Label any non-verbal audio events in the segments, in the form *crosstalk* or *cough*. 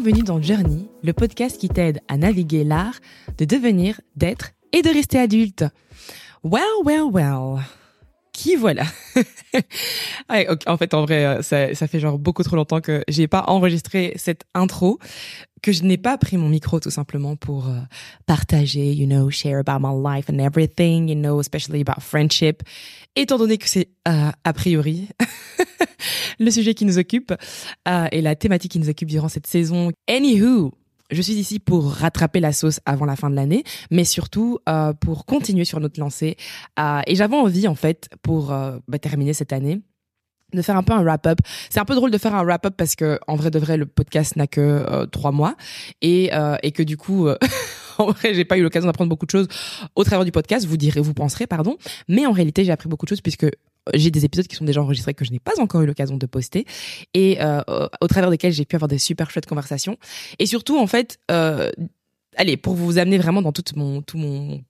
bienvenue dans Journey, le podcast qui t'aide à naviguer l'art de devenir, d'être et de rester adulte. Well, well, well. Qui voilà *laughs* En fait, en vrai, euh, ça, fait genre beaucoup trop longtemps que j'ai pas enregistré cette intro, que je n'ai pas pris mon micro tout simplement pour euh, partager, you know, share about my life and everything, you know, especially about friendship. Étant donné que c'est euh, a priori *laughs* le sujet qui nous occupe et la thématique qui nous occupe durant cette saison. Anywho, je suis ici pour rattraper la sauce avant la fin de l'année, mais surtout euh, pour continuer sur notre lancée. Euh, et j'avais envie, en fait, pour euh, bah, terminer cette année, de faire un peu un wrap-up. C'est un peu drôle de faire un wrap-up parce que en vrai de vrai le podcast n'a que euh, trois mois et euh, et que du coup *laughs* en vrai j'ai pas eu l'occasion d'apprendre beaucoup de choses au travers du podcast. Vous direz, vous penserez pardon, mais en réalité j'ai appris beaucoup de choses puisque j'ai des épisodes qui sont déjà enregistrés que je n'ai pas encore eu l'occasion de poster et euh, au travers desquels j'ai pu avoir des super chouettes conversations. Et surtout en fait euh, allez pour vous amener vraiment dans tout mon tout mon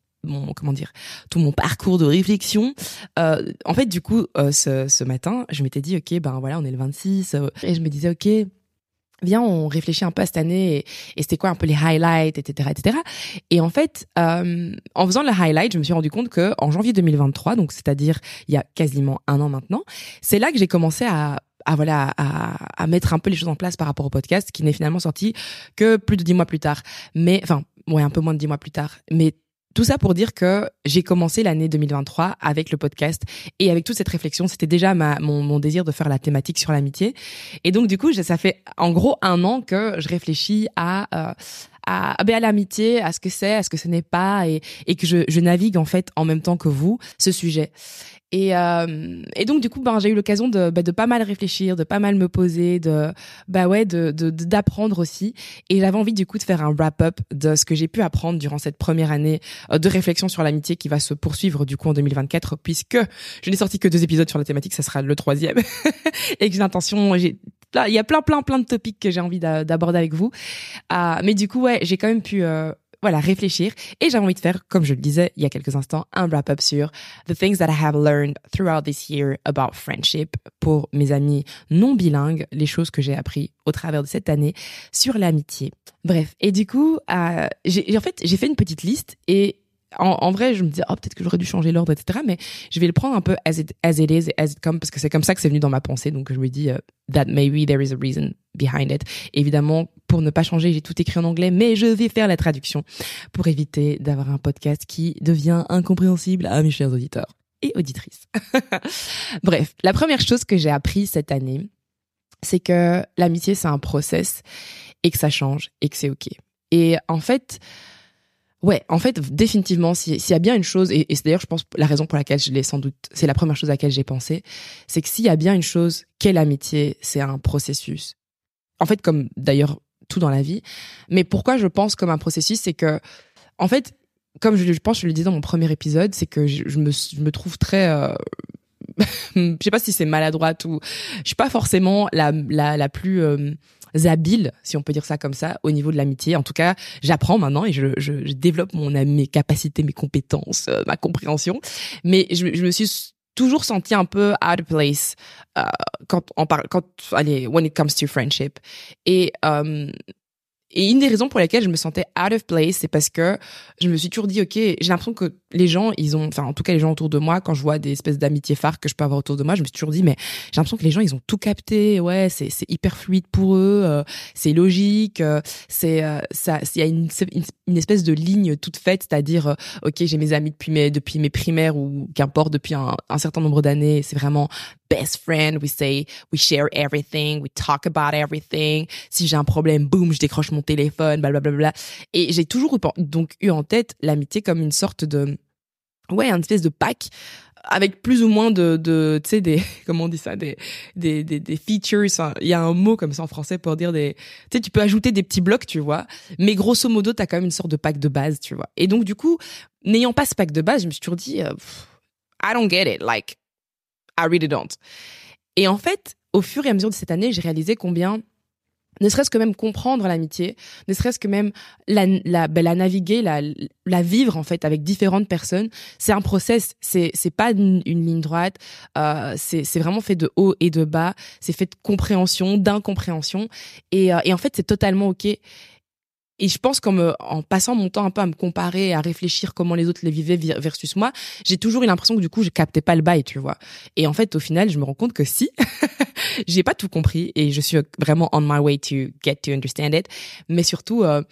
comment dire tout mon parcours de réflexion euh, en fait du coup ce, ce matin je m'étais dit ok ben voilà on est le 26 euh, et je me disais ok viens, on réfléchit un peu à cette année et, c'était quoi un peu les highlights, etc., etc. Et en fait, euh, en faisant le highlight, je me suis rendu compte que en janvier 2023, donc c'est-à-dire il y a quasiment un an maintenant, c'est là que j'ai commencé à à voilà à, à mettre un peu les choses en place par rapport au podcast qui n'est finalement sorti que plus de dix mois plus tard mais enfin ouais un peu moins de dix mois plus tard mais tout ça pour dire que j'ai commencé l'année 2023 avec le podcast et avec toute cette réflexion, c'était déjà ma, mon, mon, désir de faire la thématique sur l'amitié. Et donc du coup, ça fait en gros un an que je réfléchis à euh, à, à l'amitié, à ce que c'est, à ce que ce n'est pas, et, et que je, je navigue en fait en même temps que vous ce sujet. Et, euh, et donc du coup, ben j'ai eu l'occasion de, bah, de pas mal réfléchir, de pas mal me poser, de bah ouais, de d'apprendre aussi. Et j'avais envie du coup de faire un wrap-up de ce que j'ai pu apprendre durant cette première année euh, de réflexion sur l'amitié qui va se poursuivre du coup en 2024, puisque je n'ai sorti que deux épisodes sur la thématique, ça sera le troisième, *laughs* et que j'ai l'intention, j'ai il y a plein plein plein de topics que j'ai envie d'aborder avec vous. Euh, mais du coup, ouais, j'ai quand même pu euh, voilà, réfléchir. Et j'avais envie de faire, comme je le disais il y a quelques instants, un wrap-up sur the things that I have learned throughout this year about friendship pour mes amis non bilingues, les choses que j'ai appris au travers de cette année sur l'amitié. Bref. Et du coup, euh, j'ai, en fait, j'ai fait une petite liste et en, en, vrai, je me disais, oh, peut-être que j'aurais dû changer l'ordre, etc. Mais je vais le prendre un peu as it, as it is, as it comes, parce que c'est comme ça que c'est venu dans ma pensée. Donc, je me dis, uh, that maybe there is a reason behind it. Évidemment, pour ne pas changer, j'ai tout écrit en anglais, mais je vais faire la traduction pour éviter d'avoir un podcast qui devient incompréhensible à mes chers auditeurs et auditrices. *laughs* Bref, la première chose que j'ai appris cette année, c'est que l'amitié, c'est un process et que ça change et que c'est OK. Et en fait, Ouais, en fait, définitivement, s'il y a bien une chose, et, c'est d'ailleurs, je pense, la raison pour laquelle je l'ai sans doute, c'est la première chose à laquelle j'ai pensé, c'est que s'il y a bien une chose qu'est l'amitié, c'est un processus. En fait, comme d'ailleurs tout dans la vie. Mais pourquoi je pense comme un processus, c'est que, en fait, comme je, je pense, je le disais dans mon premier épisode, c'est que je, je, me, je me trouve très, euh, *laughs* je sais pas si c'est maladroite ou, je suis pas forcément la, la, la plus, euh, habile, si on peut dire ça comme ça, au niveau de l'amitié. En tout cas, j'apprends maintenant et je, je, je, développe mon mes capacités, mes compétences, euh, ma compréhension. Mais je, je, me suis toujours senti un peu out of place euh, quand on parle, quand allez, when it comes to friendship. Et euh, et une des raisons pour lesquelles je me sentais out of place, c'est parce que je me suis toujours dit, ok, j'ai l'impression que les gens, ils ont, enfin, en tout cas, les gens autour de moi, quand je vois des espèces d'amitiés phares que je peux avoir autour de moi, je me suis toujours dit, mais j'ai l'impression que les gens, ils ont tout capté, ouais, c'est, hyper fluide pour eux, euh, c'est logique, euh, c'est, euh, ça, il y a une, une, une, espèce de ligne toute faite, c'est-à-dire, euh, ok, j'ai mes amis depuis mes, depuis mes primaires ou qu'importe depuis un, un certain nombre d'années, c'est vraiment best friend, we say, we share everything, we talk about everything. Si j'ai un problème, boum, je décroche mon téléphone, blablabla. Et j'ai toujours donc eu en tête l'amitié comme une sorte de, ouais, un espèce de pack avec plus ou moins de, de tu sais des *laughs* comment on dit ça des des des, des features. Il y a un mot comme ça en français pour dire des tu sais tu peux ajouter des petits blocs tu vois. Mais grosso modo t'as quand même une sorte de pack de base tu vois. Et donc du coup n'ayant pas ce pack de base je me suis toujours dit euh, I don't get it. Like I really don't. Et en fait au fur et à mesure de cette année j'ai réalisé combien ne serait-ce que même comprendre l'amitié, ne serait-ce que même la, la, ben, la naviguer, la, la vivre en fait avec différentes personnes. C'est un process, c'est c'est pas une, ligne droite, euh, c'est c'est vraiment fait de haut et de bas, c'est fait de compréhension, d'incompréhension, et, euh, et en fait c'est totalement ok. Et je pense qu'en me, en passant mon temps un peu à me comparer, à réfléchir comment les autres les vivaient versus moi, j'ai toujours eu l'impression que du coup, je captais pas le bail, tu vois. Et en fait, au final, je me rends compte que si, *laughs* j'ai pas tout compris et je suis vraiment on my way to get to understand it. Mais surtout, euh,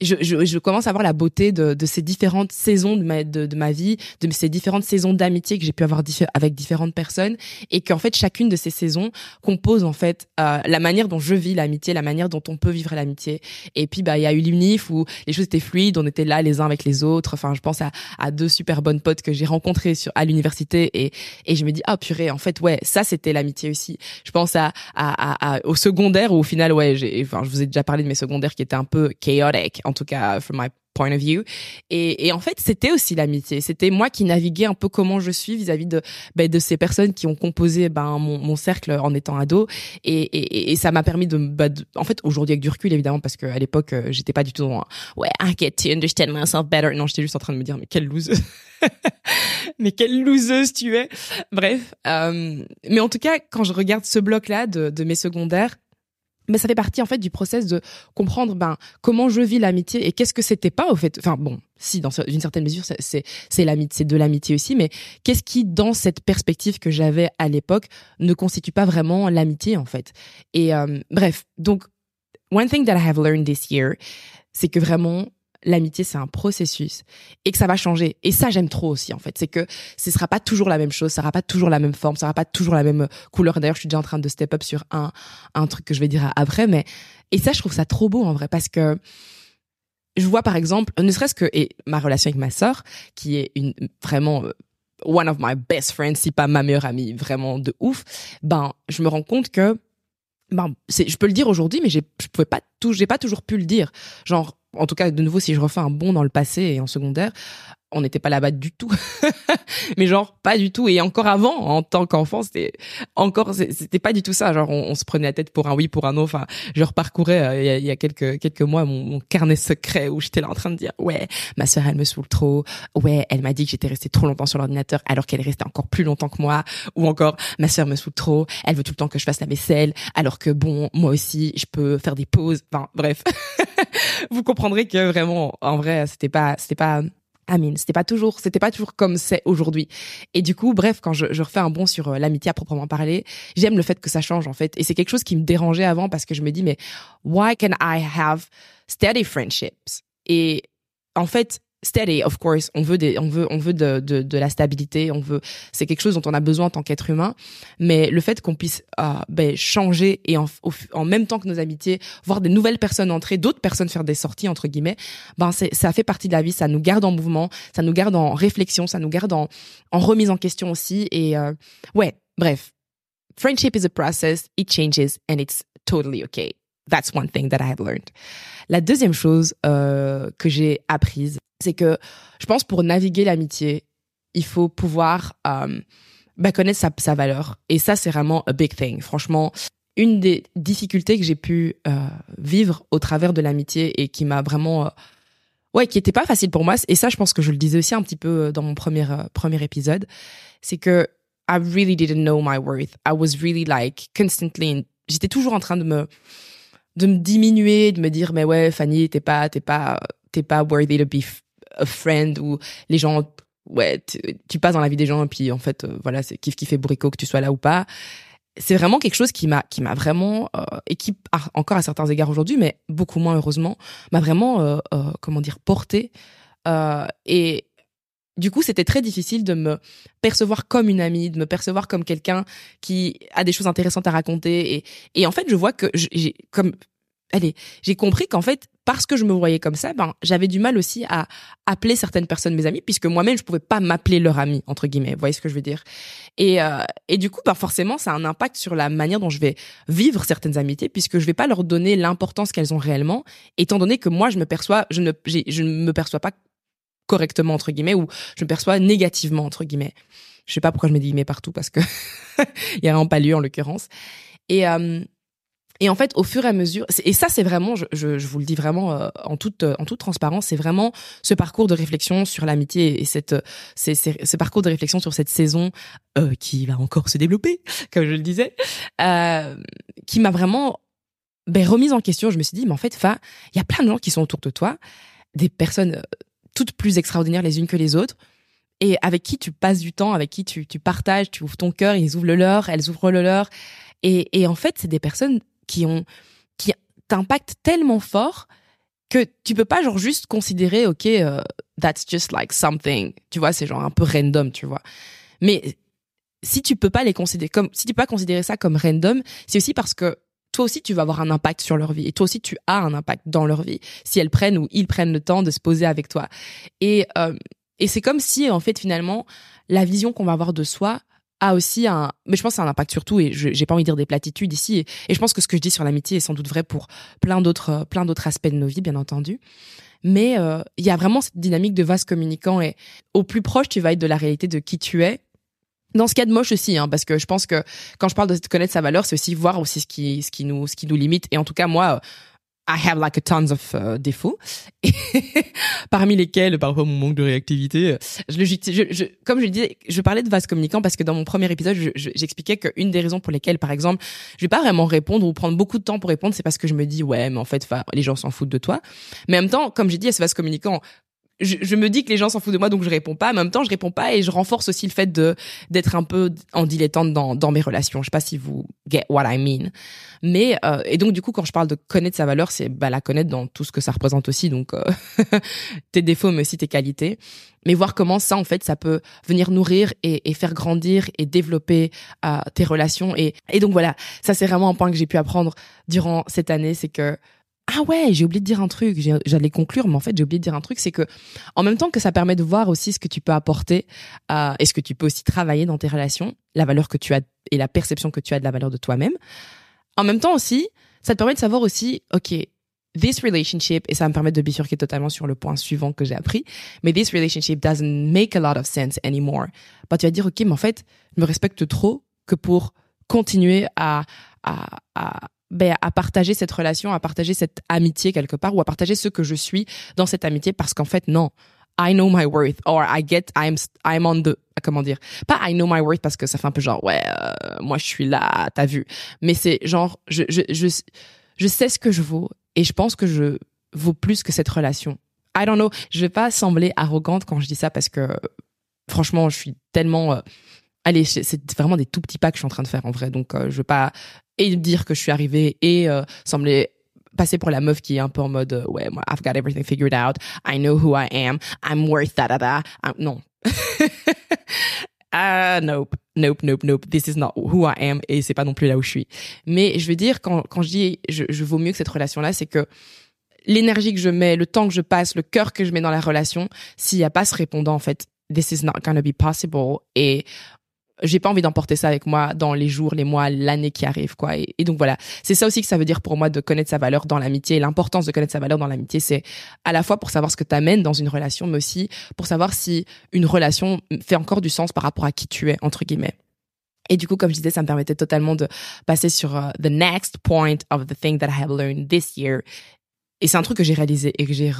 je, je, je, commence à voir la beauté de, de ces différentes saisons de ma, de, de ma vie, de ces différentes saisons d'amitié que j'ai pu avoir avec différentes personnes, et qu'en fait chacune de ces saisons compose en fait euh, la manière dont je vis l'amitié, la manière dont on peut vivre l'amitié. Et puis bah il y a eu l'UNIF où les choses étaient fluides, on était là les uns avec les autres. Enfin je pense à, à deux super bonnes potes que j'ai rencontrées sur à l'université et et je me dis ah purée en fait ouais ça c'était l'amitié aussi. Je pense à, à, à, au secondaire où au final ouais enfin je vous ai déjà parlé de mes secondaires qui étaient un peu chaotic en tout cas from my point of view. Et, en fait, c'était aussi l'amitié. C'était moi qui naviguais un peu comment je suis vis-à-vis de ben, de ces personnes qui ont composé ben mon, mon cercle en étant ado. Et, ça m'a permis de, ben, en fait, aujourd'hui avec du recul évidemment, parce qu'à l'époque, euh, j'étais pas du tout dans ouais, I get to understand myself better. Non, j'étais juste en train de me dire mais quelle loseuse. *laughs* mais quelle loseuse tu es. Bref, euh, mais en tout cas, quand je regarde ce bloc là de, de mes secondaires mais ça fait partie en fait du process de comprendre ben comment je vis l'amitié et qu'est-ce que c'était pas au fait. Enfin bon si dans une certaine mesure c'est c'est l'amitié c'est de l'amitié aussi mais qu'est-ce qui dans cette perspective que j'avais à l'époque ne constitue pas vraiment l'amitié en fait. Et euh, bref. Donc one thing that I have learned this year c'est que vraiment l'amitié c'est un processus et que ça va changer. Et ça j'aime trop aussi en fait, c'est que ce sera pas toujours la même chose, ça sera pas toujours la même forme, ça sera pas toujours la même couleur. D'ailleurs, je suis déjà en train de step up sur un un truc que je vais dire après, mais et ça je trouve ça trop beau en vrai parce que je vois par exemple, ne serait-ce que et ma relation avec ma sœur qui est une vraiment euh, one of my best friends, si pas ma meilleure amie, vraiment de ouf. Ben, je me rends compte que ben, je peux le dire aujourd'hui, mais je pouvais pas j'ai pas toujours pu le dire. Genre, en tout cas, de nouveau, si je refais un bond dans le passé et en secondaire, on n'était pas là-bas du tout. *laughs* mais genre pas du tout et encore avant en tant qu'enfant, c'était encore c'était pas du tout ça, genre on, se prenait la tête pour un oui pour un non. Enfin, je reparcourais euh, il, y a, quelques quelques mois mon, carnet secret où j'étais là en train de dire ouais, ma sœur elle me saoule trop. Ouais, elle m'a dit que j'étais restée trop longtemps sur l'ordinateur alors qu'elle est restée encore plus longtemps que moi ou encore ma sœur me saoule trop, elle veut tout le temps que je fasse la vaisselle alors que bon, moi aussi, je peux faire des pauses. Enfin, bref. *laughs* Vous comprendrez que vraiment en vrai, c'était pas c'était pas Amine, c'était pas toujours, c'était pas toujours comme c'est aujourd'hui. Et du coup, bref, quand je, je refais un bond sur euh, l'amitié à proprement parler, j'aime le fait que ça change en fait. Et c'est quelque chose qui me dérangeait avant parce que je me dis mais why can I have steady friendships? Et en fait, steady, of course. On veut des, on veut, on veut de, de, de la stabilité. On veut, c'est quelque chose dont on a besoin en tant qu'être humain. Mais le fait qu'on puisse euh, ben, changer et en, en même temps que nos amitiés, voir des nouvelles personnes entrer, d'autres personnes faire des sorties entre guillemets, ben ça fait partie de la vie. Ça nous garde en mouvement, ça nous garde en réflexion, ça nous garde en, en remise en question aussi. Et euh, ouais, bref. Friendship is a process. It changes and it's totally okay. That's one thing that I have learned. La deuxième chose euh, que j'ai apprise, c'est que je pense pour naviguer l'amitié, il faut pouvoir euh, bah, connaître sa, sa valeur. Et ça, c'est vraiment a big thing. Franchement, une des difficultés que j'ai pu euh, vivre au travers de l'amitié et qui m'a vraiment... Euh, ouais, qui était pas facile pour moi, et ça, je pense que je le disais aussi un petit peu euh, dans mon premier, euh, premier épisode, c'est que I really didn't know my worth. I was really like constantly... J'étais toujours en train de me de me diminuer, de me dire mais ouais Fanny t'es pas t'es pas t'es pas worthy to be a friend ou les gens ouais tu, passes dans la vie des gens et puis en fait euh, voilà c'est kiff kiff et que tu sois là ou pas. C'est vraiment quelque chose qui m'a qui m'a vraiment euh, et qui encore à certains égards aujourd'hui mais beaucoup moins heureusement m'a vraiment euh, euh, comment dire porté et du coup, c'était très difficile de me percevoir comme une amie, de me percevoir comme quelqu'un qui a des choses intéressantes à raconter. Et, et en fait, je vois que j'ai comme allez, j'ai compris qu'en fait, parce que je me voyais comme ça, ben, j'avais du mal aussi à appeler certaines personnes mes amies, puisque moi-même, je pouvais pas m'appeler leur amie, entre guillemets. Vous voyez ce que je veux dire? Et, euh, et du coup, ben, forcément, ça a un impact sur la manière dont je vais vivre certaines amitiés, puisque je vais pas leur donner l'importance qu'elles ont réellement, étant donné que moi, je me perçois, je ne, je ne me perçois pas correctement, entre guillemets, ou je me perçois négativement, entre guillemets. Je sais pas pourquoi je mets des guillemets partout, parce que *laughs* il y a vraiment pas en l'occurrence. Et, euh, Et en fait, au fur et à mesure, et ça, c'est vraiment, je, je, je, vous le dis vraiment euh, en toute en toute transparence, c'est vraiment ce parcours de réflexion sur l'amitié et cette, c'est, ce parcours de réflexion sur cette saison euh, qui va encore se développer, *laughs* comme je le disais, euh, qui m'a vraiment ben, remise en question. Je me suis dit, mais en fait, fa, il y a plein de gens qui sont autour de toi, des personnes euh, toutes plus extraordinaires les unes que les autres, et avec qui tu passes du temps, avec qui tu, tu partages, tu ouvres ton cœur, ils ouvrent le leur, elles ouvrent le leur, et, et en fait, c'est des personnes qui ont qui t'impactent tellement fort que tu peux pas genre juste considérer ok uh, that's just like something. Tu vois c'est genre un peu random tu vois. Mais si tu peux pas les considérer comme si tu peux pas considérer ça comme random c'est aussi parce que toi aussi tu vas avoir un impact sur leur vie et toi aussi tu as un impact dans leur vie si elles prennent ou ils prennent le temps de se poser avec toi et euh, et c'est comme si en fait finalement la vision qu'on va avoir de soi a aussi un, mais je pense que c'est un impact surtout et j'ai pas envie de dire des platitudes ici et, je pense que ce que je dis sur l'amitié est sans doute vrai pour plein d'autres euh, plein d'autres aspects de nos vies bien entendu. Mais euh, il y a vraiment cette dynamique de vase communicant et au plus proche tu vas être de la réalité de qui tu es. Dans ce cas de moche aussi, hein, parce que je pense que quand je parle de connaître sa valeur, c'est aussi voir aussi ce qui, ce qui nous, ce qui nous limite. Et en tout cas, moi, I have like a tons of uh, défauts, *laughs* parmi lesquels parfois mon manque de réactivité. Je le, je, je, comme je disais, je parlais de vase communicant parce que dans mon premier épisode, j'expliquais qu'une des raisons pour lesquelles, par exemple, je vais pas vraiment répondre ou prendre beaucoup de temps pour répondre, c'est parce que je me dis ouais, mais en fait, les gens s'en foutent de toi. Mais en même temps, comme j'ai dit, à ce vase communicant, je, je, me dis que les gens s'en foutent de moi, donc je réponds pas. En même temps, je réponds pas et je renforce aussi le fait de d'être un peu en dilettante dans dans mes relations. Je sais pas si vous get what I mean. Mais euh, et donc du coup, quand je parle de connaître sa valeur, c'est bah la connaître dans tout ce que ça représente aussi. Donc euh, *laughs* tes défauts, mais aussi tes qualités. Mais voir comment ça, en fait, ça peut venir nourrir et, et faire grandir et développer euh, tes relations. Et, et donc voilà, ça c'est vraiment un point que j'ai pu apprendre durant cette année, c'est que ah ouais, j'ai oublié de dire un truc. J'allais conclure, mais en fait, j'ai oublié de dire un truc, c'est que en même temps que ça permet de voir aussi ce que tu peux apporter euh, et ce que tu peux aussi travailler dans tes relations, la valeur que tu as et la perception que tu as de la valeur de toi-même. En même temps aussi, ça te permet de savoir aussi, ok, this relationship, et ça me permet de bifurquer totalement sur le point suivant que j'ai appris, mais this relationship doesn't make a lot of sense anymore. Bah, tu vas dire, ok, mais en fait, je me respecte trop que pour continuer à, à, à ben, à partager cette relation, à partager cette amitié quelque part, ou à partager ce que je suis dans cette amitié, parce qu'en fait, non. I know my worth, or I get, I'm, I'm on the, comment dire, pas I know my worth parce que ça fait un peu genre, ouais, euh, moi je suis là, t'as vu. Mais c'est genre, je, je, je, je sais ce que je vaux, et je pense que je vaux plus que cette relation. I don't know, je vais pas sembler arrogante quand je dis ça parce que, franchement, je suis tellement, euh, allez, c'est vraiment des tout petits pas que je suis en train de faire en vrai. Donc, euh, je veux pas et dire que je suis arrivée et euh, sembler passer pour la meuf qui est un peu en mode euh, ouais moi I've got everything figured out. I know who I am. I'm worth da da da. Non. *laughs* Ah nope. Nope nope nope. This is not who I am et c'est pas non plus là où je suis. Mais je veux dire quand quand je dis je, je vaux mieux que cette relation là c'est que l'énergie que je mets le temps que je passe le cœur que je mets dans la relation s'il y a pas ce répondant en fait this is not gonna be possible et j'ai pas envie d'emporter ça avec moi dans les jours, les mois, l'année qui arrive, quoi. Et, donc voilà, c'est ça aussi que ça veut dire pour moi de connaître sa valeur dans l'amitié. L'importance de connaître sa valeur dans l'amitié, c'est à la fois pour savoir ce que t'amènes dans une relation, mais aussi pour savoir si une relation fait encore du sens par rapport à qui tu es, entre guillemets. Et du coup, comme je disais, ça me permettait totalement de passer sur uh, the next point of the thing that I have learned this year. Et c'est un truc que j'ai réalisé et que j'ai,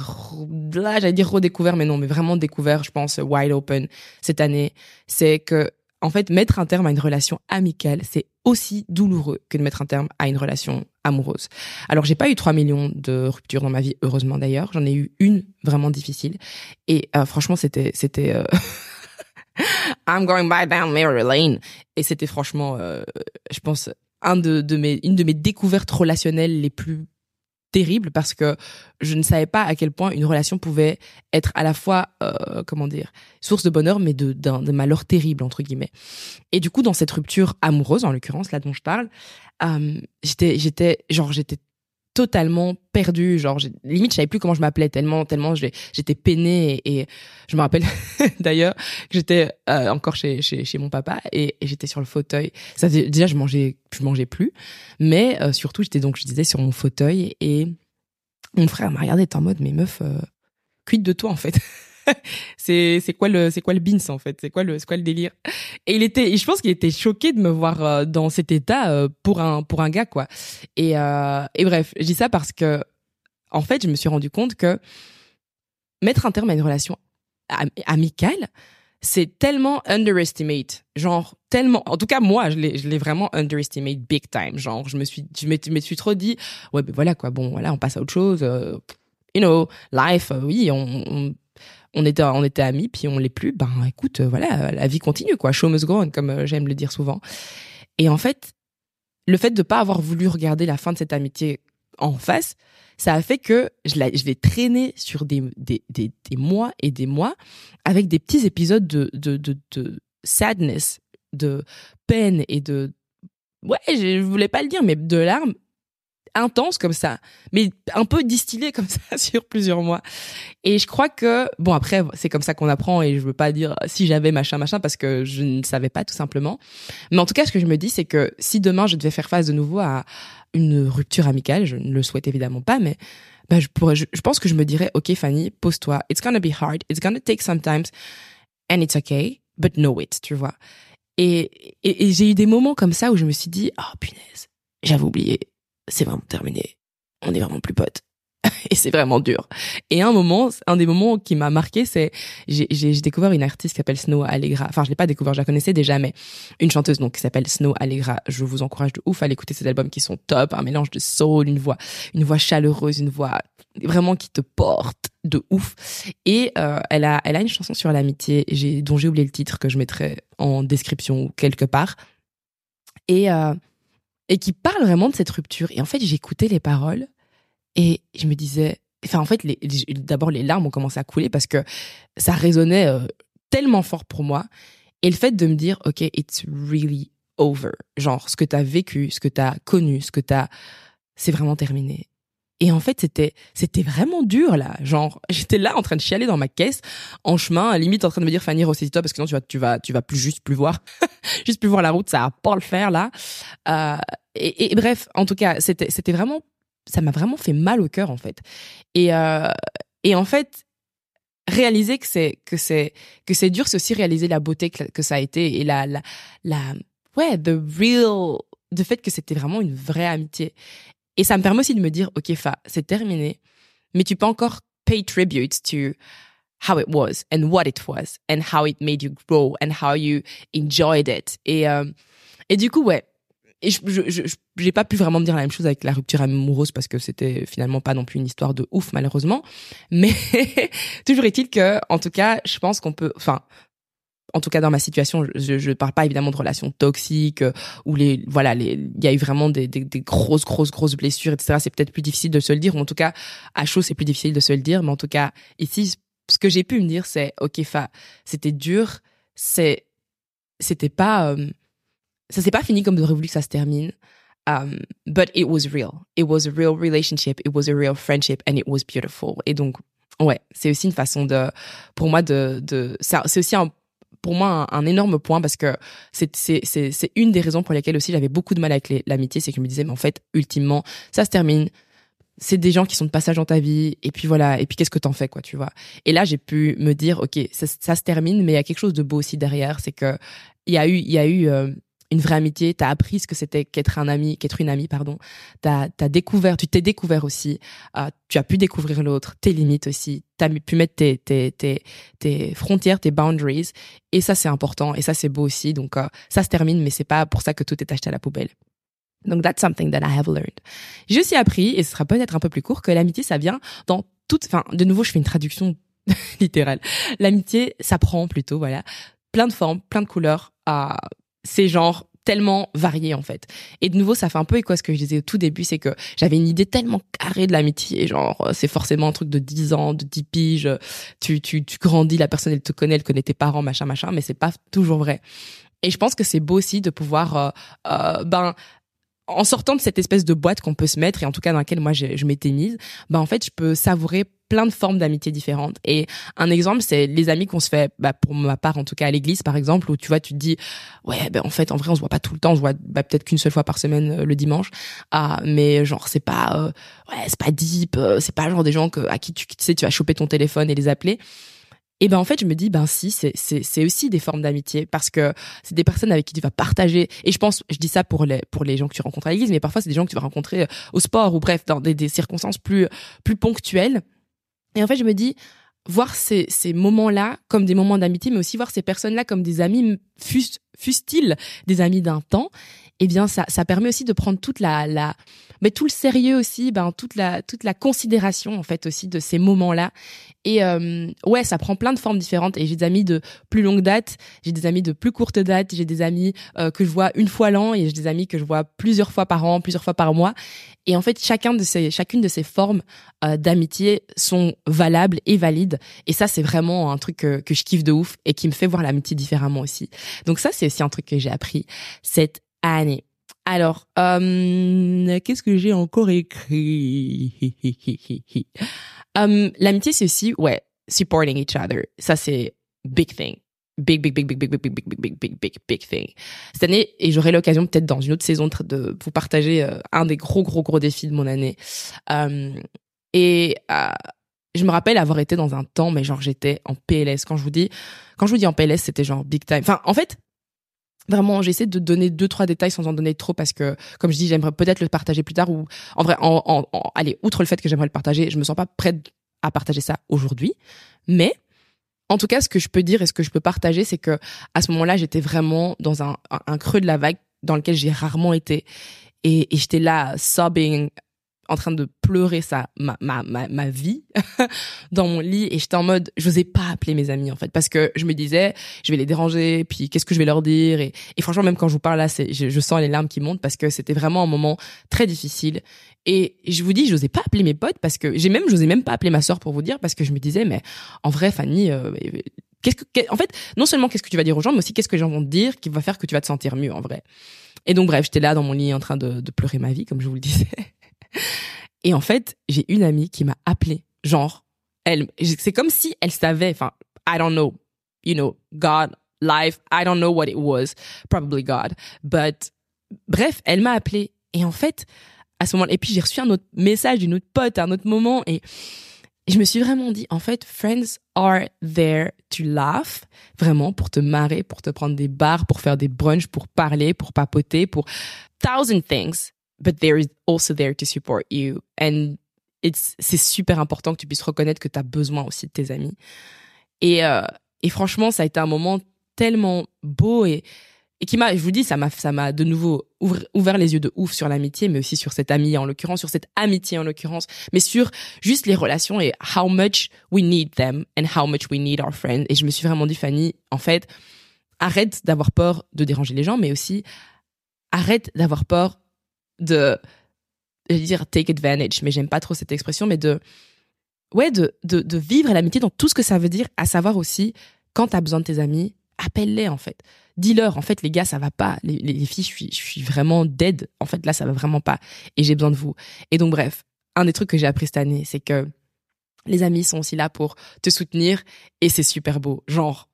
là, j'allais dire redécouvert, mais non, mais vraiment découvert, je pense, wide open cette année. C'est que en fait, mettre un terme à une relation amicale, c'est aussi douloureux que de mettre un terme à une relation amoureuse. Alors, j'ai pas eu 3 millions de ruptures dans ma vie, heureusement d'ailleurs. J'en ai eu une vraiment difficile. Et euh, franchement, c'était... c'était euh, *laughs* I'm going by down Mary Lane. Et c'était franchement, euh, je pense, un de mes, une de mes découvertes relationnelles les plus terrible parce que je ne savais pas à quel point une relation pouvait être à la fois euh, comment dire source de bonheur mais de d'un malheur terrible entre guillemets. Et du coup dans cette rupture amoureuse en l'occurrence là dont je parle euh, j'étais j'étais genre j'étais totalement perdue genre limite je savais plus comment je m'appelais tellement tellement j'étais peinée et, je me rappelle *laughs* d'ailleurs que j'étais euh, encore chez, chez mon papa et, j'étais sur le fauteuil. Ça déjà je mangeais je mangeais plus. Mais euh, surtout j'étais donc je disais sur mon fauteuil et mon frère m'a regardé en mode mais meuf euh, de toi en fait *laughs* *laughs* c'est c'est quoi le c'est quoi le beans en fait? C'est quoi le c'est quoi le délire? Et il était je pense qu'il était choqué de me voir euh, dans cet état euh, pour un pour un gars quoi. Et euh, et bref je dis ça parce que en fait je me suis rendu compte que mettre un terme à une relation amicale c'est tellement underestimate. Genre tellement en tout cas moi je l'ai je l'ai vraiment underestimate big time. Genre je me suis je me, suis trop dit ouais ben voilà quoi. Bon voilà on passe à autre chose you know life oui on on était on était amis puis on l'est plus ben écoute euh, voilà la vie continue quoi. Show must go on comme euh, j'aime le dire souvent. Et en fait le fait de pas avoir voulu regarder la fin de cette amitié en face ça a fait que je l'ai je l'ai traîné sur des, des des des mois et des mois avec des petits épisodes de de de, de sadness de peine et de ouais je voulais pas le dire mais de larmes intense comme ça, mais un peu distillé comme ça *laughs* sur plusieurs mois. Et je crois que bon après c'est comme ça qu'on apprend et je veux pas dire si j'avais machin machin parce que je ne savais pas tout simplement. Mais en tout cas ce que je me dis c'est que si demain je devais faire face de nouveau à une rupture amicale, je ne le souhaite évidemment pas, mais bah, je pourrais, je, pense que je me dirais ok Fanny pose-toi, it's gonna be hard, it's gonna take some time, and it's okay, but know it, tu vois. Et, et, et j'ai eu des moments comme ça où je me suis dit, oh punaise, j'avais oublié c'est vraiment terminé. On est vraiment plus potes. *laughs* et c'est vraiment dur. Et un moment, un des moments qui m'a marqué, c'est j'ai, découvert une artiste qui s'appelle Snow Allegra. Enfin, je l'ai pas découvert, je la connaissais déjà, mais une chanteuse donc qui s'appelle Snow Allegra. Je vous encourage de ouf à l'écouter ces albums qui sont top, un mélange de soul, une voix, une voix chaleureuse, une voix vraiment qui te porte de ouf. Et euh, elle a, elle a une chanson sur l'amitié, dont j'ai oublié le titre que je mettrai en description ou quelque part. Et euh, et qui parle vraiment de cette rupture. Et en fait, j'écoutais les paroles et je me disais, enfin en fait, d'abord les larmes ont commencé à couler parce que ça résonnait euh, tellement fort pour moi. Et le fait de me dire, ok, it's really over, genre ce que t'as vécu, ce que t'as connu, ce que t'as, c'est vraiment terminé. Et en fait, c'était c'était vraiment dur là. Genre, *laughs* j'étais là en train de chialer dans ma caisse, en chemin, à limite en train de me dire Fanny, ressaisis-toi parce que sinon tu vas tu vas tu vas plus juste plus voir, *laughs* juste plus voir la route, ça va pas le faire là. Euh, et, et, bref, en tout cas, c'était c'était vraiment ça m'a vraiment fait mal au cœur en fait. Et euh, et en fait, réaliser que c'est que c'est que c'est dur, c'est aussi réaliser la beauté que, ça a été et la la la ouais the real de fait que c'était vraiment une vraie amitié et ça me permet aussi de me dire, OK, Fa, c'est terminé, mais tu peux encore pay tribute to how it was and what it was and how it made you grow and how you enjoyed it. Et, euh, et du coup, ouais. Et je, j'ai pas pu vraiment me dire la même chose avec la rupture amoureuse parce que c'était finalement pas non plus une histoire de ouf malheureusement. Mais *laughs* toujours est-il que, en tout cas, je pense qu'on peut, enfin, en tout cas dans ma situation, je ne parle pas évidemment de relations toxiques euh, où les voilà, il y a eu vraiment des, grosses grosses grosses blessures, etc. C'est peut-être plus difficile de se le dire, ou en tout cas à chaud c'est plus difficile de se le dire, mais en tout cas ici, ce que j'ai pu me dire, c'est ok, fa, c'était dur, c'est c'était pas euh, ça s'est pas fini comme j'aurais voulu que ça se termine. Um, but it was real. It was a real relationship. It was a real friendship, and it was beautiful. Et donc, ouais, c'est aussi une façon de, pour moi, de, de, c'est aussi un pour moi un, énorme point parce que c'est c'est c'est une des raisons pour lesquelles aussi j'avais beaucoup de mal avec l'amitié, c'est que je me disais mais en fait ultimement ça se termine, c'est des gens qui sont de passage dans ta vie et puis voilà. Et puis qu'est-ce que t'en fais quoi tu vois? Et là j'ai pu me dire ok ça, ça, se termine mais il y a quelque chose de beau aussi derrière. C'est que il y a eu il y a eu euh, une vraie amitié, t'as appris ce que c'était qu'être un ami, qu'être une amie, pardon. T'as as découvert, tu t'es découvert aussi. Euh, tu as pu découvrir l'autre, tes limites aussi. T'as pu mettre tes, tes, tes, tes frontières, tes boundaries. Et ça, c'est important. Et ça, c'est beau aussi. Donc, euh, ça se termine, mais c'est pas pour ça que tout est acheté à la poubelle. Donc, that's something that I have learned. J'ai aussi appris, et ce sera peut-être un peu plus court, que l'amitié, ça vient dans toute, enfin, de nouveau, je fais une traduction *laughs* littérale. L'amitié, ça prend plutôt, voilà, plein de formes, plein de couleurs, euh, c'est genre tellement varié en fait. Et de nouveau, ça fait un peu écho à ce que je disais au tout début, c'est que j'avais une idée tellement carrée de l'amitié, genre euh, c'est forcément un truc de 10 ans, de 10 piges, tu, tu, tu grandis, la personne elle te connaît, elle connaît tes parents, machin, machin, mais c'est pas toujours vrai. Et je pense que c'est beau aussi de pouvoir, euh, euh, ben, en sortant de cette espèce de boîte qu'on peut se mettre et en tout cas dans laquelle moi je, m'étais mise, ben en fait je peux savourer plein de formes d'amitié différentes. Et un exemple, c'est les amis qu'on se fait, bah, pour ma part en tout cas à l'église par exemple, où tu vois, tu te dis, ouais, ben en fait en vrai on se voit pas tout le temps, on se voit bah, peut-être qu'une seule fois par semaine euh, le dimanche, ah, mais genre c'est pas, euh, ouais, c'est pas deep, euh, c'est pas genre des gens que à qui tu, tu sais tu vas choper ton téléphone et les appeler. et ben en fait je me dis ben si c'est aussi des formes d'amitié parce que c'est des personnes avec qui tu vas partager et je pense je dis ça pour les pour les gens que tu rencontres à l'église mais parfois c'est des gens que tu vas rencontrer euh, au sport ou bref dans des, des circonstances plus plus ponctuelles et en fait je me dis voir ces ces moments là comme des moments d'amitié mais aussi voir ces personnes là comme des amis fus fussent-ils des amis d'un temps eh bien ça ça permet aussi de prendre toute la la mais tout le sérieux aussi ben toute la toute la considération en fait aussi de ces moments là et euh, ouais ça prend plein de formes différentes. Et j'ai des amis de plus longue date j'ai des amis de plus courte date j'ai des amis euh, que je vois une fois l'an et j'ai des amis que je vois plusieurs fois par an plusieurs fois par mois. Et en fait chacun de ces chacune de ces formes euh, d'amitié sont valables et valides. Et ça c'est vraiment un truc que, que je kiffe de ouf et qui me fait voir l'amitié différemment aussi. Donc ça c'est aussi un truc que j'ai appris. Cette année alors, euh, qu'est-ce que j'ai encore écrit? Um, *laughs* L'amitié, c'est aussi, ouais, supporting each other. Ça, c'est big thing. Big, big, big, big, big, big, big, big, big, big, big, big thing. Cette année, et j'aurai l'occasion peut-être dans une autre saison de vous partager un des gros, gros, gros défis de mon année. Um, et euh, je me rappelle avoir été dans un temps, mais genre j'étais en PLS. Quand je vous dis, quand je vous dis en PLS, c'était genre big time. Enfin, en fait, Vraiment, j'essaie de donner deux trois détails sans en donner trop parce que, comme je dis, j'aimerais peut-être le partager plus tard ou en vrai, en, allez, outre le fait que j'aimerais le partager, je me sens pas prête à partager ça aujourd'hui. Mais en tout cas, ce que je peux dire et ce que je peux partager, c'est que à ce moment-là, j'étais vraiment dans un, creux de la vague dans lequel j'ai rarement été et j'étais là sobbing en train de pleurer ça ma ma ma, ma vie *laughs* dans mon lit et j'étais en mode j'osais pas appeler mes amis en fait parce que je me disais je vais les déranger puis qu'est-ce que je vais leur dire et, et franchement même quand je vous parle là c'est je, je, sens les larmes qui montent parce que c'était vraiment un moment très difficile et je vous dis j'osais pas appeler mes potes parce que j'ai même j'osais même pas appeler ma sœur pour vous dire parce que je me disais mais en vrai Fanny euh, qu'est-ce que en fait non seulement qu'est-ce que tu vas dire aux gens mais aussi qu'est-ce que les gens vont te dire qui va faire que tu vas te sentir mieux en vrai. Et donc bref j'étais là dans mon lit en train de, de pleurer ma vie comme je vous le disais et en fait, j'ai une amie qui m'a appelé, genre, elle, c'est comme si elle savait, enfin, I don't know, you know, God, life, I don't know what it was, probably God, but bref, elle m'a appelé et en fait, à ce moment-là, et puis j'ai reçu un autre message d'une autre pote à un autre moment et je me suis vraiment dit, en fait, friends are there to laugh, vraiment pour te marrer, pour te prendre des bars, pour faire des brunchs, pour parler, pour papoter, pour thousand things but they're also there to support you. And c'est super important que tu puisses reconnaître que tu as besoin aussi de tes amis. Et, euh, et franchement, ça a été un moment tellement beau et, et qui m'a, je vous dis, ça m'a, de nouveau ouvert, les yeux de ouf sur l'amitié, mais aussi sur cette amie en l'occurrence, sur cette amitié en l'occurrence, mais sur juste les relations et how much we need them and how much we need our friends. Et je me suis vraiment dit, Fanny, en fait, arrête d'avoir peur de déranger les gens, mais aussi arrête d'avoir peur de je vais dire take advantage, mais j'aime pas trop cette expression, mais de ouais de de, de vivre l'amitié dans tout ce que ça veut dire, à savoir aussi quand t'as besoin de tes amis, appelle-les en fait. Dis-leur en fait les gars ça va pas, les, les, filles je suis je suis vraiment dead. En fait là ça va vraiment pas et j'ai besoin de vous. Et donc bref, un des trucs que j'ai appris cette année, c'est que les amis sont aussi là pour te soutenir et c'est super beau. Genre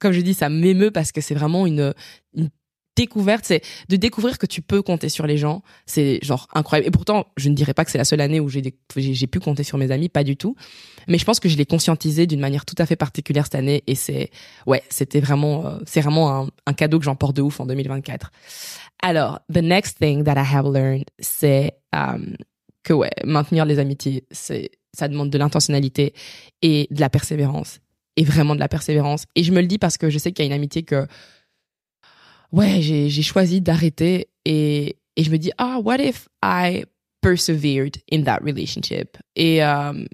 comme je dis, ça m'émeut parce que c'est vraiment une, une découverte, c'est de découvrir que tu peux compter sur les gens. C'est genre incroyable. Et pourtant, je ne dirais pas que c'est la seule année où j'ai j'ai pu compter sur mes amis, pas du tout. Mais je pense que je l'ai conscientisé d'une manière tout à fait particulière cette année. Et c'est ouais, c'était vraiment euh, c'est vraiment un, un, cadeau que j'emporte de ouf en 2024. Alors, the next thing that I have learned, c'est um, que ouais, maintenir les amitiés, c'est ça demande de l'intentionnalité et de la persévérance et vraiment de la persévérance. Et je me le dis parce que je sais qu'il y a une amitié que ouais, j'ai choisi d'arrêter et, et je me dis, ah, what if I persevered in that relationship? Et euh,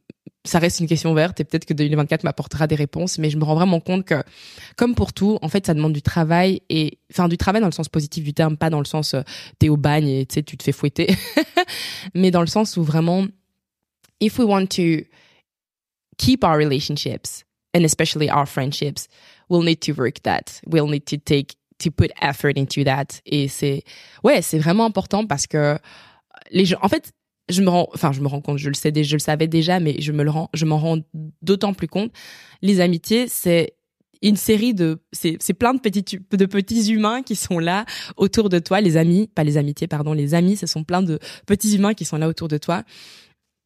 ça reste une question ouverte et peut-être que 2024 m'apportera des réponses, mais je me rends vraiment compte que, comme pour tout, en fait, ça demande du travail et, enfin, du travail dans le sens positif du terme, pas dans le sens euh, t'es au bagne et tu sais, tu te fais fouetter, *laughs* mais dans le sens où vraiment, if we want to keep our relationships and especially our friendships, we'll need to work that. We'll need to take to put effort into that. Et c'est, ouais, c'est vraiment important parce que les gens, en fait, je me rends, enfin, je me rends compte, je le sais, je le savais déjà, mais je me le je m'en rends d'autant plus compte. Les amitiés, c'est une série de, c'est, c'est plein de petits, de petits humains qui sont là autour de toi. Les amis, pas les amitiés, pardon, les amis, ce sont plein de petits humains qui sont là autour de toi.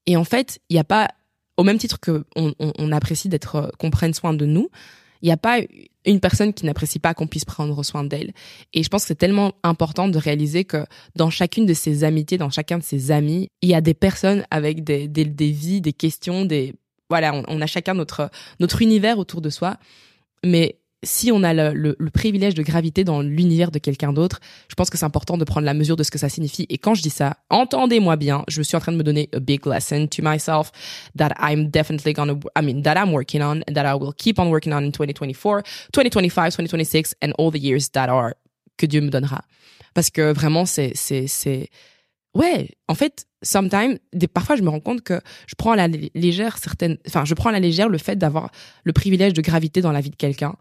Et en fait, il n'y a pas au même titre que on, on, apprécie d'être qu'on prenne soin de nous, il n'y a pas une personne qui n'apprécie pas qu'on puisse prendre soin d'elle. Et je pense que c'est tellement important de réaliser que dans chacune de ses amitiés, dans chacun de ses amis, il y a des personnes avec des, des, vies, des questions, des voilà, on, on, a chacun notre notre univers autour de soi. Mais si on a le, le, le privilège de graviter dans l'univers de quelqu'un d'autre, je pense que c'est important de prendre la mesure de ce que ça signifie. Et quand je dis ça, entendez-moi bien, je suis en train de me donner a big lesson to myself that I'm definitely gonna, I mean, that I'm working on, that I will keep on working on in 2024, 2025, 2026, and all the years that are, que Dieu me donnera. Parce que vraiment, c'est, c'est, c'est, ouais, en fait, sometimes, parfois, je me rends compte que je prends à la légère certaines, enfin, je prends à la légère le fait d'avoir le privilège de graviter dans la vie de quelqu'un.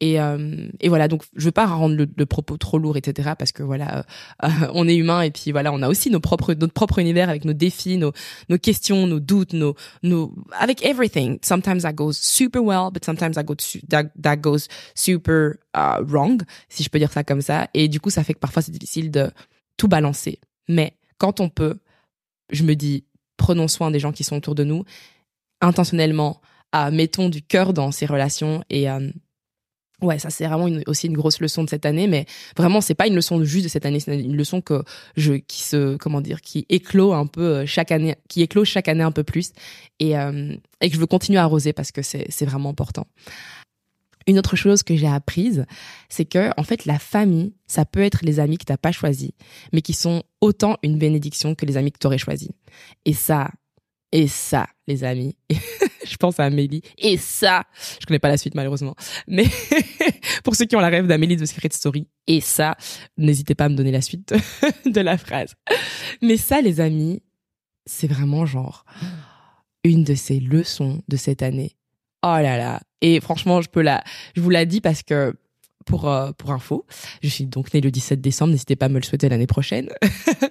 Et, euh, et voilà, donc je veux pas rendre le, le propos trop lourd, etc. Parce que voilà, euh, *laughs* on est humain et puis voilà, on a aussi nos propres, notre propre univers avec nos défis, nos, nos questions, nos doutes, nos, nos, avec everything. Sometimes that goes super well, but sometimes that goes, that goes super uh, wrong, si je peux dire ça comme ça. Et du coup, ça fait que parfois c'est difficile de tout balancer. Mais quand on peut, je me dis, prenons soin des gens qui sont autour de nous, intentionnellement, mettons du cœur dans ces relations et euh, ouais, ça c'est vraiment aussi une grosse leçon de cette année, mais vraiment c'est pas une leçon juste de cette année, c'est une leçon que je qui se comment dire, qui éclot un peu euh, chaque année, qui éclot chaque année un peu plus et euh, et que je veux continuer à arroser parce que c'est vraiment important. Une autre chose que j'ai apprise, c'est que en fait la famille, ça peut être les amis que t'as pas choisis, mais qui sont autant une bénédiction que les amis que t'aurais choisis. Et ça, et ça, les amis, *laughs* je pense à Amélie. Et ça, je connais pas la suite malheureusement, mais *laughs* pour ceux qui ont la rêve d'Amélie de Secret Story, et ça, n'hésitez pas à me donner la suite *laughs* de la phrase. Mais ça, les amis, c'est vraiment genre une de ces leçons de cette année. Oh là là, et franchement, je peux la, je vous la dis parce que pour euh, pour info, je suis donc née le 17 décembre. N'hésitez pas à me le souhaiter l'année prochaine.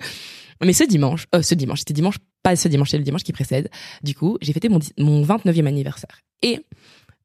*laughs* Mais ce dimanche, euh, ce dimanche, c'était dimanche, pas ce dimanche, c'est le dimanche qui précède. Du coup, j'ai fêté mon mon 29e anniversaire. Et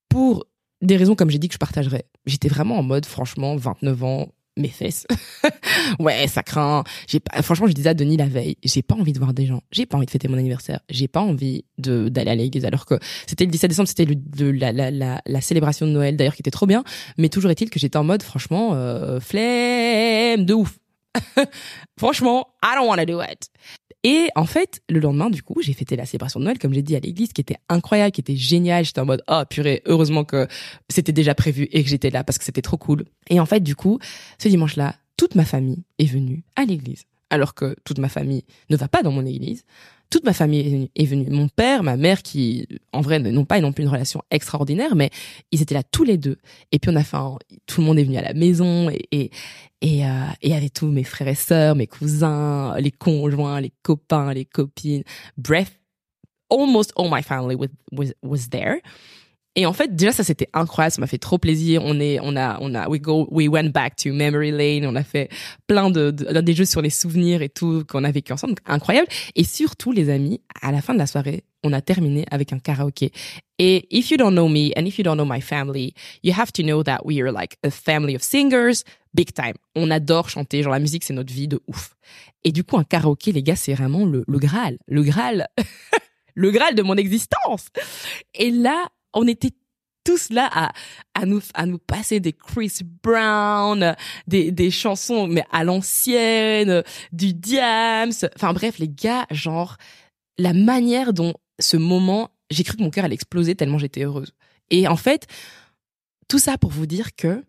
pour des raisons comme j'ai dit que je partagerais, j'étais vraiment en mode franchement 29 ans, mes fesses. *laughs* ouais, ça craint. J'ai pas, franchement, je disais à Denis la veille, j'ai pas envie de voir des gens. J'ai pas envie de fêter mon anniversaire. J'ai pas envie de, d'aller à l'église alors que c'était le 17 décembre, c'était le, de la, la, la, la, célébration de Noël d'ailleurs qui était trop bien. Mais toujours est-il que j'étais en mode, franchement, euh, flemme de ouf. *laughs* franchement, I don't want to do it. Et en fait, le lendemain, du coup, j'ai fêté la célébration de Noël, comme j'ai dit, à l'église, qui était incroyable, qui était génial. J'étais en mode, oh purée, heureusement que c'était déjà prévu et que j'étais là parce que c'était trop cool. Et en fait, du coup, ce dimanche-là, toute ma famille est venue à l'église. Alors que toute ma famille ne va pas dans mon église toute ma famille est venue. Mon père, ma mère, qui en vrai n'ont pas non plus une relation extraordinaire, mais ils étaient là tous les deux. Et puis on a fait, tout le monde est venu à la maison et et et, euh, et avec tous mes frères et sœurs, mes cousins, les conjoints, les copains, les copines. Bref, almost all my family was was, was there. Et en fait, déjà, ça, c'était incroyable. Ça m'a fait trop plaisir. On est, on a, on a, we go, we went back to memory lane. On a fait plein de, de des jeux sur les souvenirs et tout qu'on a vécu ensemble. Incroyable. Et surtout, les amis, à la fin de la soirée, on a terminé avec un karaoké. Et if you don't know me and if you don't know my family, you have to know that we are like a family of singers, big time. On adore chanter. Genre, la musique, c'est notre vie de ouf. Et du coup, un karaoké, les gars, c'est vraiment le, le Graal. Le Graal. *laughs* le Graal de mon existence. Et là, on était tous là à, à nous à nous passer des Chris Brown, des des chansons mais à l'ancienne, du Diams. Enfin bref, les gars, genre la manière dont ce moment, j'ai cru que mon cœur allait exploser tellement j'étais heureuse. Et en fait, tout ça pour vous dire que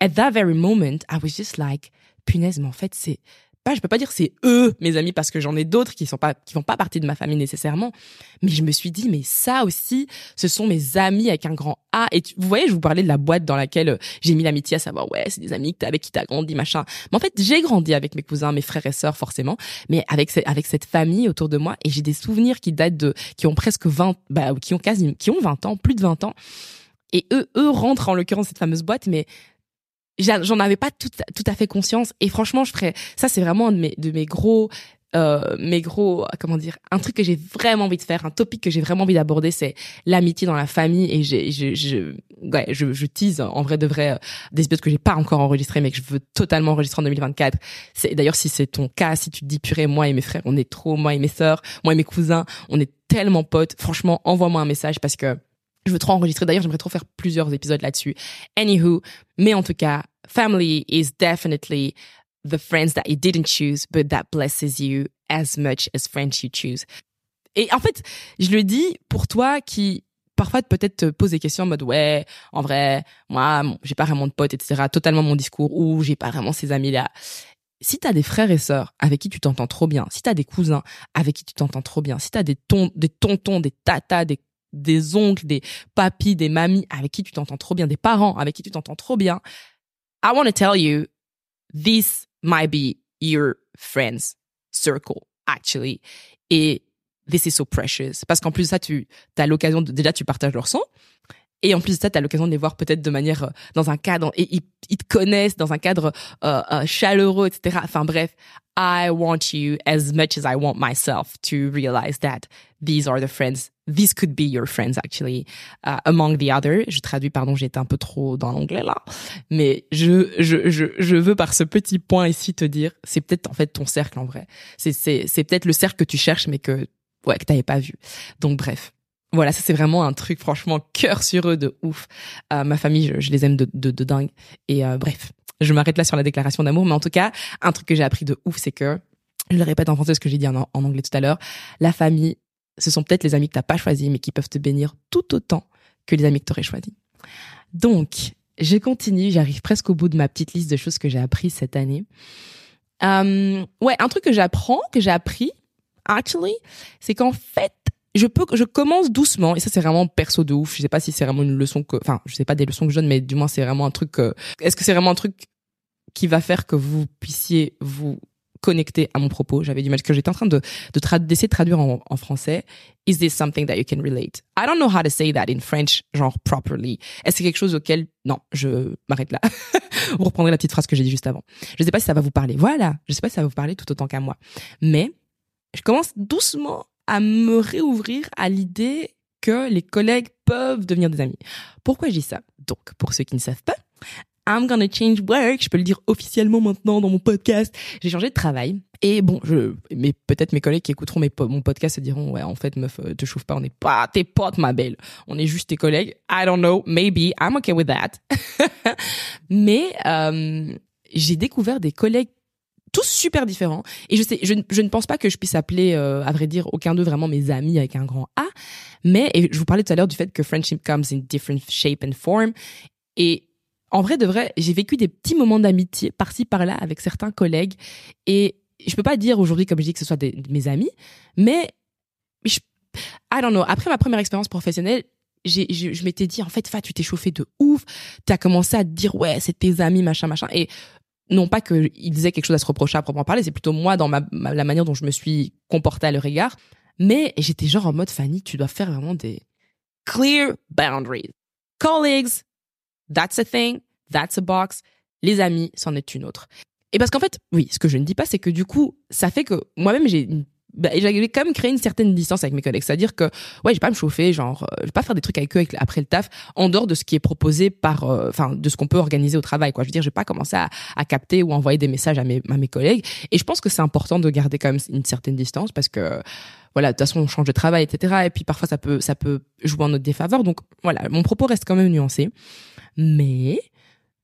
at that very moment, I was just like punaise, mais en fait, c'est pas, je peux pas dire c'est eux mes amis parce que j'en ai d'autres qui sont pas, qui font pas partie de ma famille nécessairement. Mais je me suis dit, mais ça aussi, ce sont mes amis avec un grand A. Et vous voyez, je vous parlais de la boîte dans laquelle euh, j'ai mis l'amitié à savoir, ouais, c'est des amis avec qui t'as grandi, machin. Mais en fait, j'ai grandi avec mes cousins, mes frères et sœurs, forcément. Mais avec, avec cette famille autour de moi et j'ai des souvenirs qui datent de, qui ont presque 20, bah, qui ont quasi, qui ont 20 ans, plus de 20 ans. Et eux, eux rentrent en l'occurrence cette fameuse boîte, mais j'en avais pas tout, tout à fait conscience et franchement je ferais ça c'est vraiment un de mes de mes gros euh, mes gros, comment dire, un truc que j'ai vraiment envie de faire, un topic que j'ai vraiment envie d'aborder, c'est l'amitié dans la famille. Et j'ai, je, je, ouais, je, tease en vrai de vrai euh, des épisodes que j'ai pas encore enregistrés, mais que je veux totalement enregistrer en 2024. C'est d'ailleurs si c'est ton cas, si tu te dis purée, moi et mes frères, on est trop, moi et mes sœurs, moi et mes cousins, on est tellement potes. Franchement, envoie-moi un message parce que je veux trop enregistrer. D'ailleurs, j'aimerais trop faire plusieurs épisodes là-dessus. Anywho, mais en tout cas, family is definitely the friends that you didn't choose, but that blesses you as much as friends you choose. Et en fait, je le dis pour toi qui parfois peut-être te pose des questions en mode ouais, en vrai, moi, j'ai pas vraiment de potes, etc. Totalement mon discours ou j'ai pas vraiment ces amis là. Si t'as des frères et sœurs avec qui tu t'entends trop bien, si t'as des cousins avec qui tu t'entends trop bien, si t'as des, ton, des tontons, des tatas, des des oncles, des papis, des mamies avec qui tu t'entends trop bien, des parents avec qui tu t'entends trop bien, I want to tell you, this might be your friend's circle, actually. Et this is so precious. Parce qu'en plus de ça, tu as l'occasion de, déjà, tu partages leur sang. Et en plus de ça, tu as l'occasion de les voir peut-être de manière, euh, dans un cadre, et ils, te connaissent dans un cadre euh, euh, chaleureux, etc. Enfin bref, I want you as much as I want myself to realize that these are the friends. These could be your friends actually, uh, among the other. Je traduis, pardon, j'étais un peu trop dans l'anglais là, mais je, je je je veux par ce petit point ici te dire, c'est peut-être en fait ton cercle en vrai. C'est c'est c'est peut-être le cercle que tu cherches mais que ouais que t'avais pas vu. Donc bref. Voilà, ça c'est vraiment un truc franchement cœur sur eux de ouf. Euh, ma famille, je, les aime de, de, de dingue. Et euh, bref, je m'arrête là sur la déclaration d'amour, mais en tout cas, un truc que j'ai appris de ouf, c'est que, je le répète en français ce que j'ai dit en, anglais tout à l'heure, la famille, ce sont peut-être les amis que t'as pas choisis, mais qui peuvent te bénir tout autant que les amis que t'aurais choisis. Donc, je continue, j'arrive presque au bout de ma petite liste de choses que j'ai appris cette année. Euh, ouais, un truc que j'apprends, que j'ai appris, actually, c'est qu'en fait, je peux, je commence doucement, et ça c'est vraiment perso de ouf. Je sais pas si c'est vraiment une leçon que, enfin, je sais pas des leçons que je donne, mais du moins c'est vraiment un truc. Est-ce que c'est vraiment un truc qui va faire que vous puissiez vous connecter à mon propos? J'avais du mal que j'étais en train de d'essayer de traduire en, en, français. Is this something that you can relate? I don't know how to say that in French, genre properly. Est-ce que c'est quelque chose auquel non, je m'arrête là. *laughs* vous reprendrez la petite phrase que j'ai dit juste avant. Je sais pas si ça va vous parler. Voilà, je sais pas si ça va vous parler tout autant qu'à moi, mais je commence doucement à me réouvrir à l'idée que les collègues peuvent devenir des amis. Pourquoi dis ça? Donc, pour ceux qui ne savent pas, I'm gonna change work. Je peux le dire officiellement maintenant dans mon podcast. J'ai changé de travail. Et bon, je, mais peut-être mes collègues qui écouteront mes, mon podcast se diront, ouais, en fait, meuf, euh, te chauffe pas, on n'est pas tes potes, ma belle. On est juste tes collègues. I don't know, maybe, I'm okay with that. *laughs* mais, euh, j'ai découvert des collègues tous super différents. Et je sais, je, je ne pense pas que je puisse appeler, euh, à vrai dire, aucun d'eux vraiment mes amis avec un grand A. Mais et je vous parlais tout à l'heure du fait que friendship comes in different shape and form. Et en vrai de vrai, j'ai vécu des petits moments d'amitié par-ci par-là avec certains collègues. Et je peux pas dire aujourd'hui, comme je dis, que ce soit des, mes amis, mais je, I don't know. Après ma première expérience professionnelle, j'ai, je, je m'étais dit en fait, Fa, tu t'es chauffé de ouf. Tu as commencé à te dire ouais, c'est tes amis, machin, machin. Et non pas qu'ils disaient quelque chose à se reprocher à proprement parler, c'est plutôt moi dans ma, la manière dont je me suis comportée à leur égard. Mais j'étais genre en mode Fanny, tu dois faire vraiment des clear boundaries. Colleagues, that's a thing, that's a box. Les amis, c'en est une autre. Et parce qu'en fait, oui, ce que je ne dis pas, c'est que du coup, ça fait que moi-même, j'ai une bah, j'avais quand même créé une certaine distance avec mes collègues. C'est-à-dire que, ouais, j'ai pas me chauffer, genre, euh, je vais pas faire des trucs avec eux après le taf, en dehors de ce qui est proposé par, euh, enfin, de ce qu'on peut organiser au travail, quoi. Je veux dire, je vais pas commencer à, à capter ou envoyer des messages à mes, à mes collègues. Et je pense que c'est important de garder quand même une certaine distance parce que, voilà, de toute façon, on change de travail, etc. Et puis parfois, ça peut, ça peut jouer en notre défaveur. Donc, voilà, mon propos reste quand même nuancé. Mais,